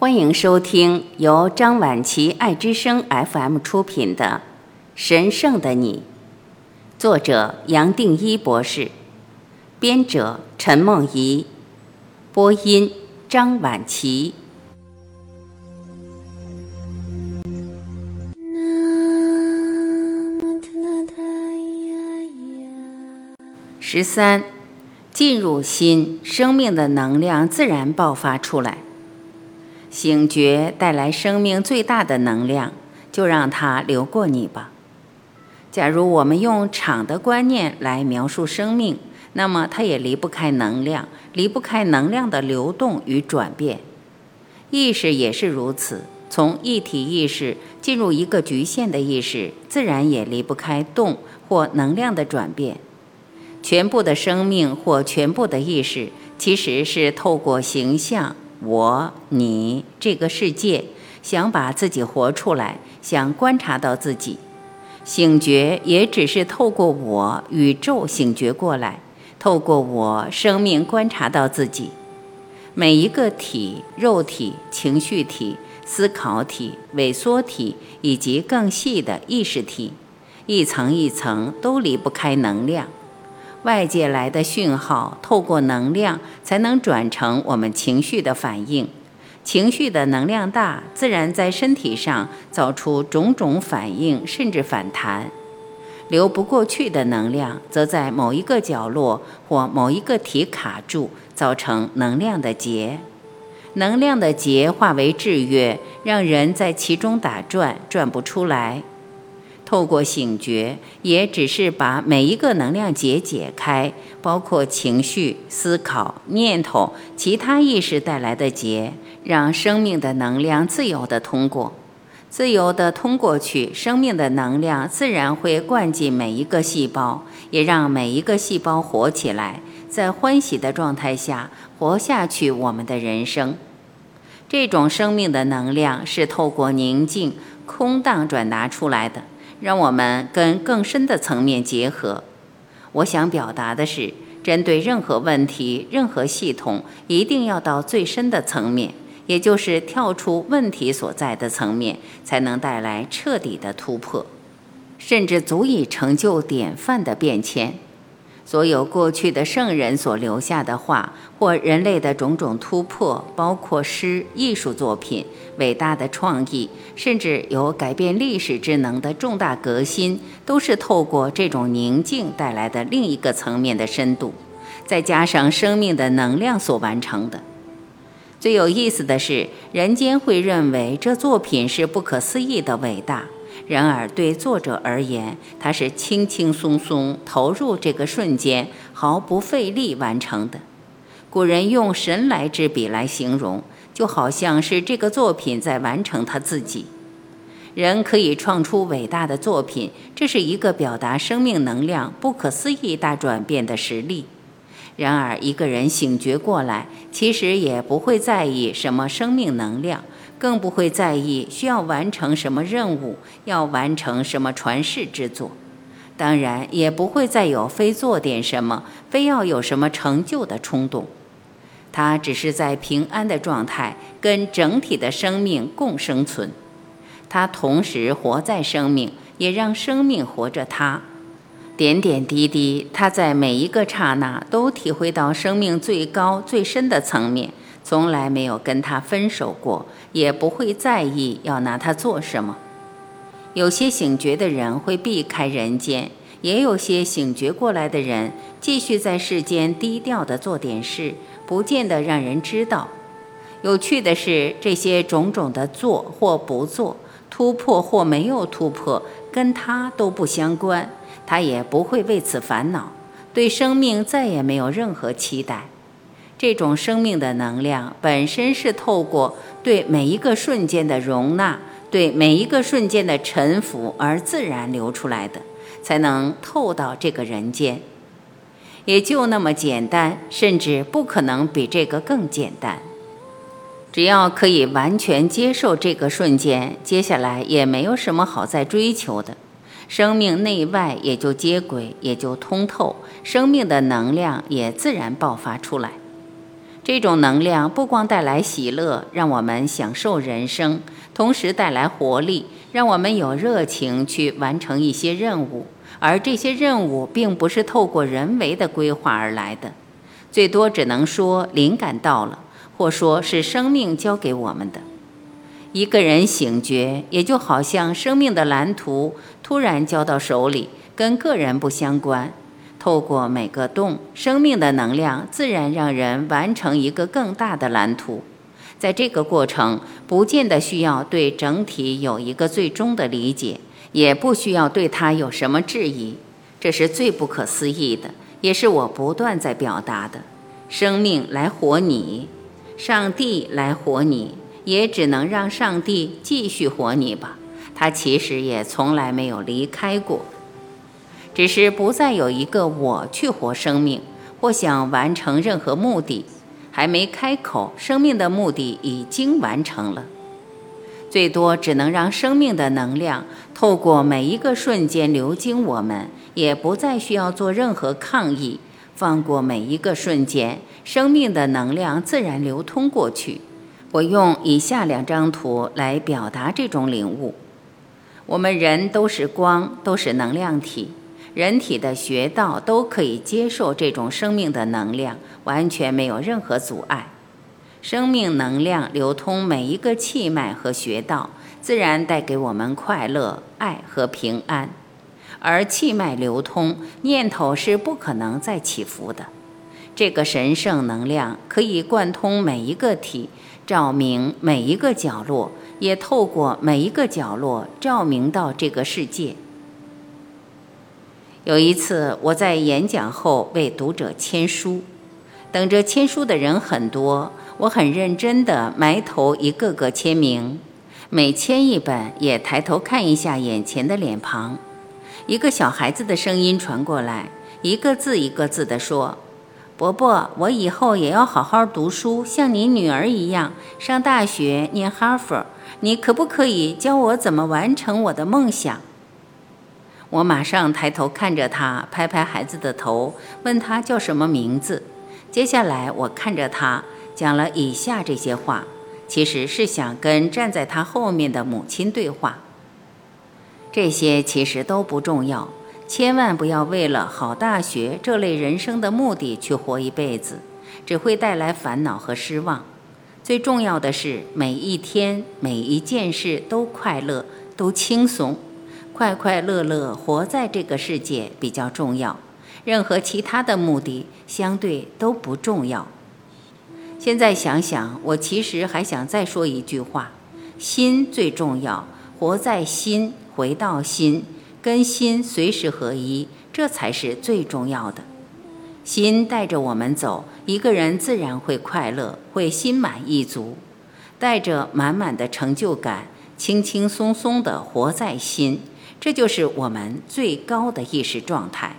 欢迎收听由张晚琪爱之声 FM 出品的《神圣的你》，作者杨定一博士，编者陈梦怡，播音张晚琪。十三，进入心，生命的能量自然爆发出来。醒觉带来生命最大的能量，就让它流过你吧。假如我们用场的观念来描述生命，那么它也离不开能量，离不开能量的流动与转变。意识也是如此，从一体意识进入一个局限的意识，自然也离不开动或能量的转变。全部的生命或全部的意识，其实是透过形象。我、你这个世界，想把自己活出来，想观察到自己，醒觉也只是透过我宇宙醒觉过来，透过我生命观察到自己。每一个体，肉体、情绪体、思考体、萎缩体，以及更细的意识体，一层一层都离不开能量。外界来的讯号，透过能量才能转成我们情绪的反应。情绪的能量大，自然在身体上造出种种反应，甚至反弹。流不过去的能量，则在某一个角落或某一个体卡住，造成能量的结。能量的结化为制约，让人在其中打转，转不出来。透过醒觉，也只是把每一个能量结解开，包括情绪、思考、念头、其他意识带来的结，让生命的能量自由地通过，自由地通过去，生命的能量自然会灌进每一个细胞，也让每一个细胞活起来，在欢喜的状态下活下去。我们的人生，这种生命的能量是透过宁静、空荡转达出来的。让我们跟更深的层面结合。我想表达的是，针对任何问题、任何系统，一定要到最深的层面，也就是跳出问题所在的层面，才能带来彻底的突破，甚至足以成就典范的变迁。所有过去的圣人所留下的话，或人类的种种突破，包括诗、艺术作品、伟大的创意，甚至有改变历史之能的重大革新，都是透过这种宁静带来的另一个层面的深度，再加上生命的能量所完成的。最有意思的是，人间会认为这作品是不可思议的伟大。然而，对作者而言，他是轻轻松松投入这个瞬间，毫不费力完成的。古人用“神来之笔”来形容，就好像是这个作品在完成他自己。人可以创出伟大的作品，这是一个表达生命能量不可思议大转变的实例。然而，一个人醒觉过来，其实也不会在意什么生命能量。更不会在意需要完成什么任务，要完成什么传世之作，当然也不会再有非做点什么，非要有什么成就的冲动。他只是在平安的状态，跟整体的生命共生存。他同时活在生命，也让生命活着他。点点滴滴，他在每一个刹那都体会到生命最高最深的层面。从来没有跟他分手过，也不会在意要拿他做什么。有些醒觉的人会避开人间，也有些醒觉过来的人继续在世间低调的做点事，不见得让人知道。有趣的是，这些种种的做或不做，突破或没有突破，跟他都不相关，他也不会为此烦恼，对生命再也没有任何期待。这种生命的能量本身是透过对每一个瞬间的容纳，对每一个瞬间的臣服而自然流出来的，才能透到这个人间。也就那么简单，甚至不可能比这个更简单。只要可以完全接受这个瞬间，接下来也没有什么好再追求的。生命内外也就接轨，也就通透，生命的能量也自然爆发出来。这种能量不光带来喜乐，让我们享受人生，同时带来活力，让我们有热情去完成一些任务。而这些任务并不是透过人为的规划而来的，最多只能说灵感到了，或说是生命交给我们的。一个人醒觉，也就好像生命的蓝图突然交到手里，跟个人不相关。透过每个洞，生命的能量自然让人完成一个更大的蓝图。在这个过程，不见得需要对整体有一个最终的理解。也不需要对它有什么质疑，这是最不可思议的，也是我不断在表达的。生命来活你，上帝来活你，也只能让上帝继续活你吧。他其实也从来没有离开过，只是不再有一个我去活生命，或想完成任何目的，还没开口，生命的目的已经完成了。最多只能让生命的能量透过每一个瞬间流经我们，也不再需要做任何抗议。放过每一个瞬间，生命的能量自然流通过去。我用以下两张图来表达这种领悟：我们人都是光，都是能量体，人体的穴道都可以接受这种生命的能量，完全没有任何阻碍。生命能量流通每一个气脉和穴道，自然带给我们快乐、爱和平安。而气脉流通，念头是不可能再起伏的。这个神圣能量可以贯通每一个体，照明每一个角落，也透过每一个角落照明到这个世界。有一次，我在演讲后为读者签书，等着签书的人很多。我很认真地埋头一个个签名，每签一本也抬头看一下眼前的脸庞。一个小孩子的声音传过来，一个字一个字地说：“伯伯，我以后也要好好读书，像你女儿一样上大学念哈佛。你可不可以教我怎么完成我的梦想？”我马上抬头看着他，拍拍孩子的头，问他叫什么名字。接下来我看着他。讲了以下这些话，其实是想跟站在他后面的母亲对话。这些其实都不重要，千万不要为了好大学这类人生的目的去活一辈子，只会带来烦恼和失望。最重要的是每一天每一件事都快乐，都轻松，快快乐乐活在这个世界比较重要，任何其他的目的相对都不重要。现在想想，我其实还想再说一句话：心最重要，活在心，回到心，跟心随时合一，这才是最重要的。心带着我们走，一个人自然会快乐，会心满意足，带着满满的成就感，轻轻松松地活在心，这就是我们最高的意识状态。